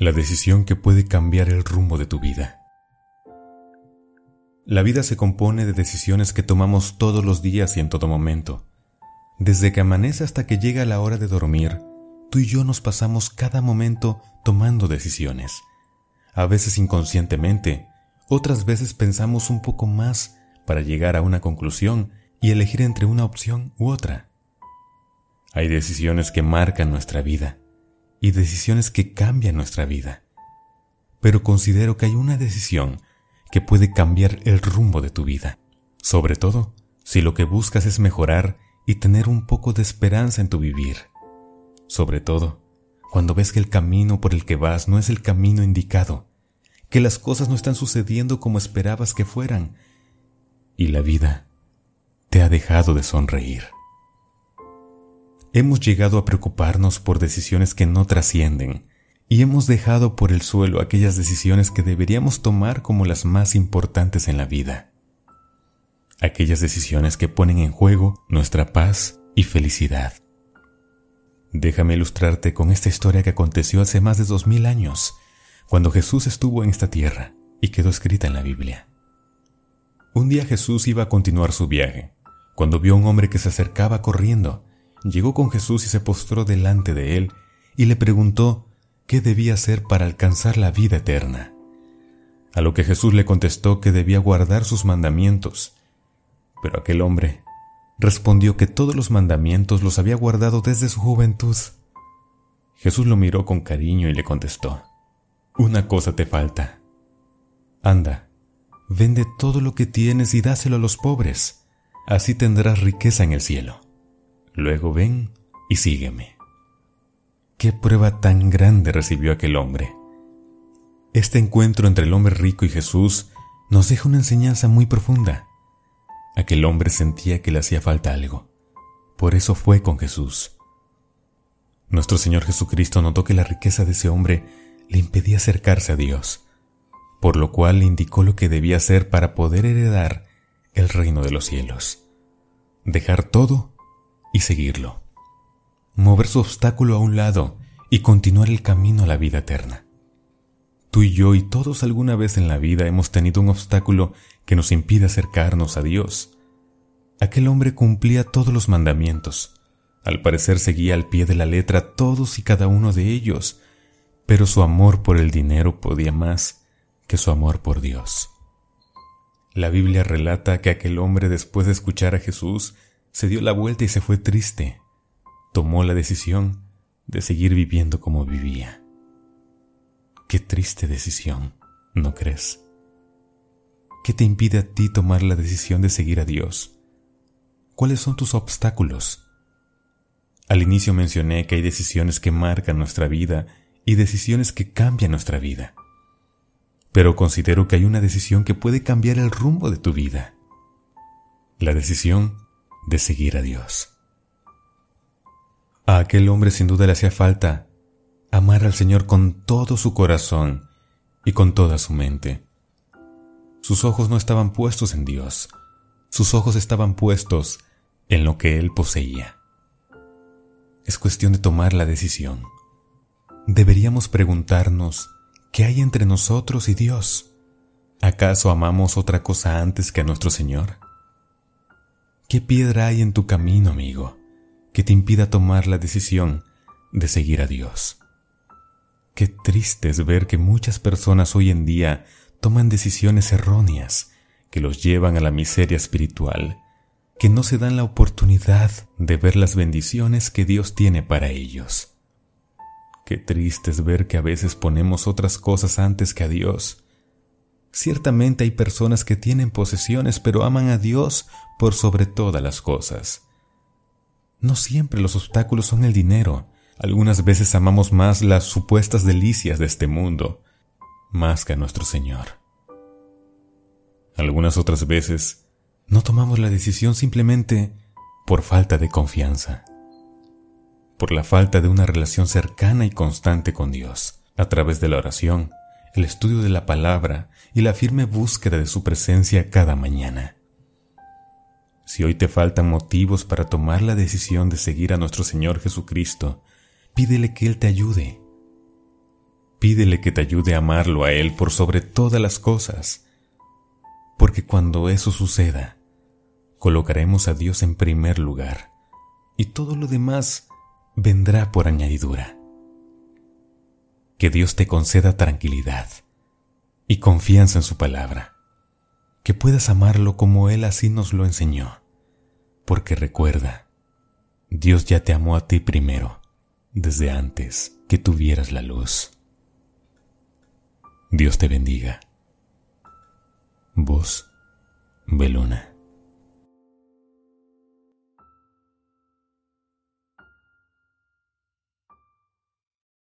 la decisión que puede cambiar el rumbo de tu vida. La vida se compone de decisiones que tomamos todos los días y en todo momento. Desde que amanece hasta que llega la hora de dormir, tú y yo nos pasamos cada momento tomando decisiones. A veces inconscientemente, otras veces pensamos un poco más para llegar a una conclusión y elegir entre una opción u otra. Hay decisiones que marcan nuestra vida y decisiones que cambian nuestra vida. Pero considero que hay una decisión que puede cambiar el rumbo de tu vida, sobre todo si lo que buscas es mejorar y tener un poco de esperanza en tu vivir. Sobre todo cuando ves que el camino por el que vas no es el camino indicado, que las cosas no están sucediendo como esperabas que fueran, y la vida te ha dejado de sonreír. Hemos llegado a preocuparnos por decisiones que no trascienden y hemos dejado por el suelo aquellas decisiones que deberíamos tomar como las más importantes en la vida. Aquellas decisiones que ponen en juego nuestra paz y felicidad. Déjame ilustrarte con esta historia que aconteció hace más de dos mil años, cuando Jesús estuvo en esta tierra y quedó escrita en la Biblia. Un día Jesús iba a continuar su viaje, cuando vio a un hombre que se acercaba corriendo llegó con Jesús y se postró delante de él y le preguntó qué debía hacer para alcanzar la vida eterna. A lo que Jesús le contestó que debía guardar sus mandamientos. Pero aquel hombre respondió que todos los mandamientos los había guardado desde su juventud. Jesús lo miró con cariño y le contestó, Una cosa te falta. Anda, vende todo lo que tienes y dáselo a los pobres, así tendrás riqueza en el cielo. Luego ven y sígueme. Qué prueba tan grande recibió aquel hombre. Este encuentro entre el hombre rico y Jesús nos deja una enseñanza muy profunda. Aquel hombre sentía que le hacía falta algo. Por eso fue con Jesús. Nuestro Señor Jesucristo notó que la riqueza de ese hombre le impedía acercarse a Dios, por lo cual le indicó lo que debía hacer para poder heredar el reino de los cielos. Dejar todo y seguirlo. Mover su obstáculo a un lado y continuar el camino a la vida eterna. Tú y yo y todos alguna vez en la vida hemos tenido un obstáculo que nos impide acercarnos a Dios. Aquel hombre cumplía todos los mandamientos. Al parecer seguía al pie de la letra todos y cada uno de ellos, pero su amor por el dinero podía más que su amor por Dios. La Biblia relata que aquel hombre después de escuchar a Jesús se dio la vuelta y se fue triste. Tomó la decisión de seguir viviendo como vivía. Qué triste decisión, ¿no crees? ¿Qué te impide a ti tomar la decisión de seguir a Dios? ¿Cuáles son tus obstáculos? Al inicio mencioné que hay decisiones que marcan nuestra vida y decisiones que cambian nuestra vida. Pero considero que hay una decisión que puede cambiar el rumbo de tu vida. La decisión de seguir a Dios. A aquel hombre sin duda le hacía falta amar al Señor con todo su corazón y con toda su mente. Sus ojos no estaban puestos en Dios, sus ojos estaban puestos en lo que Él poseía. Es cuestión de tomar la decisión. Deberíamos preguntarnos, ¿qué hay entre nosotros y Dios? ¿Acaso amamos otra cosa antes que a nuestro Señor? ¿Qué piedra hay en tu camino, amigo, que te impida tomar la decisión de seguir a Dios? Qué triste es ver que muchas personas hoy en día toman decisiones erróneas que los llevan a la miseria espiritual, que no se dan la oportunidad de ver las bendiciones que Dios tiene para ellos. Qué triste es ver que a veces ponemos otras cosas antes que a Dios. Ciertamente hay personas que tienen posesiones pero aman a Dios por sobre todas las cosas. No siempre los obstáculos son el dinero. Algunas veces amamos más las supuestas delicias de este mundo, más que a nuestro Señor. Algunas otras veces no tomamos la decisión simplemente por falta de confianza, por la falta de una relación cercana y constante con Dios, a través de la oración, el estudio de la palabra y la firme búsqueda de su presencia cada mañana. Si hoy te faltan motivos para tomar la decisión de seguir a nuestro Señor Jesucristo, pídele que Él te ayude. Pídele que te ayude a amarlo a Él por sobre todas las cosas, porque cuando eso suceda, colocaremos a Dios en primer lugar y todo lo demás vendrá por añadidura. Que Dios te conceda tranquilidad y confianza en su palabra, que puedas amarlo como Él así nos lo enseñó, porque recuerda, Dios ya te amó a ti primero, desde antes que tuvieras la luz. Dios te bendiga. Vos, Beluna.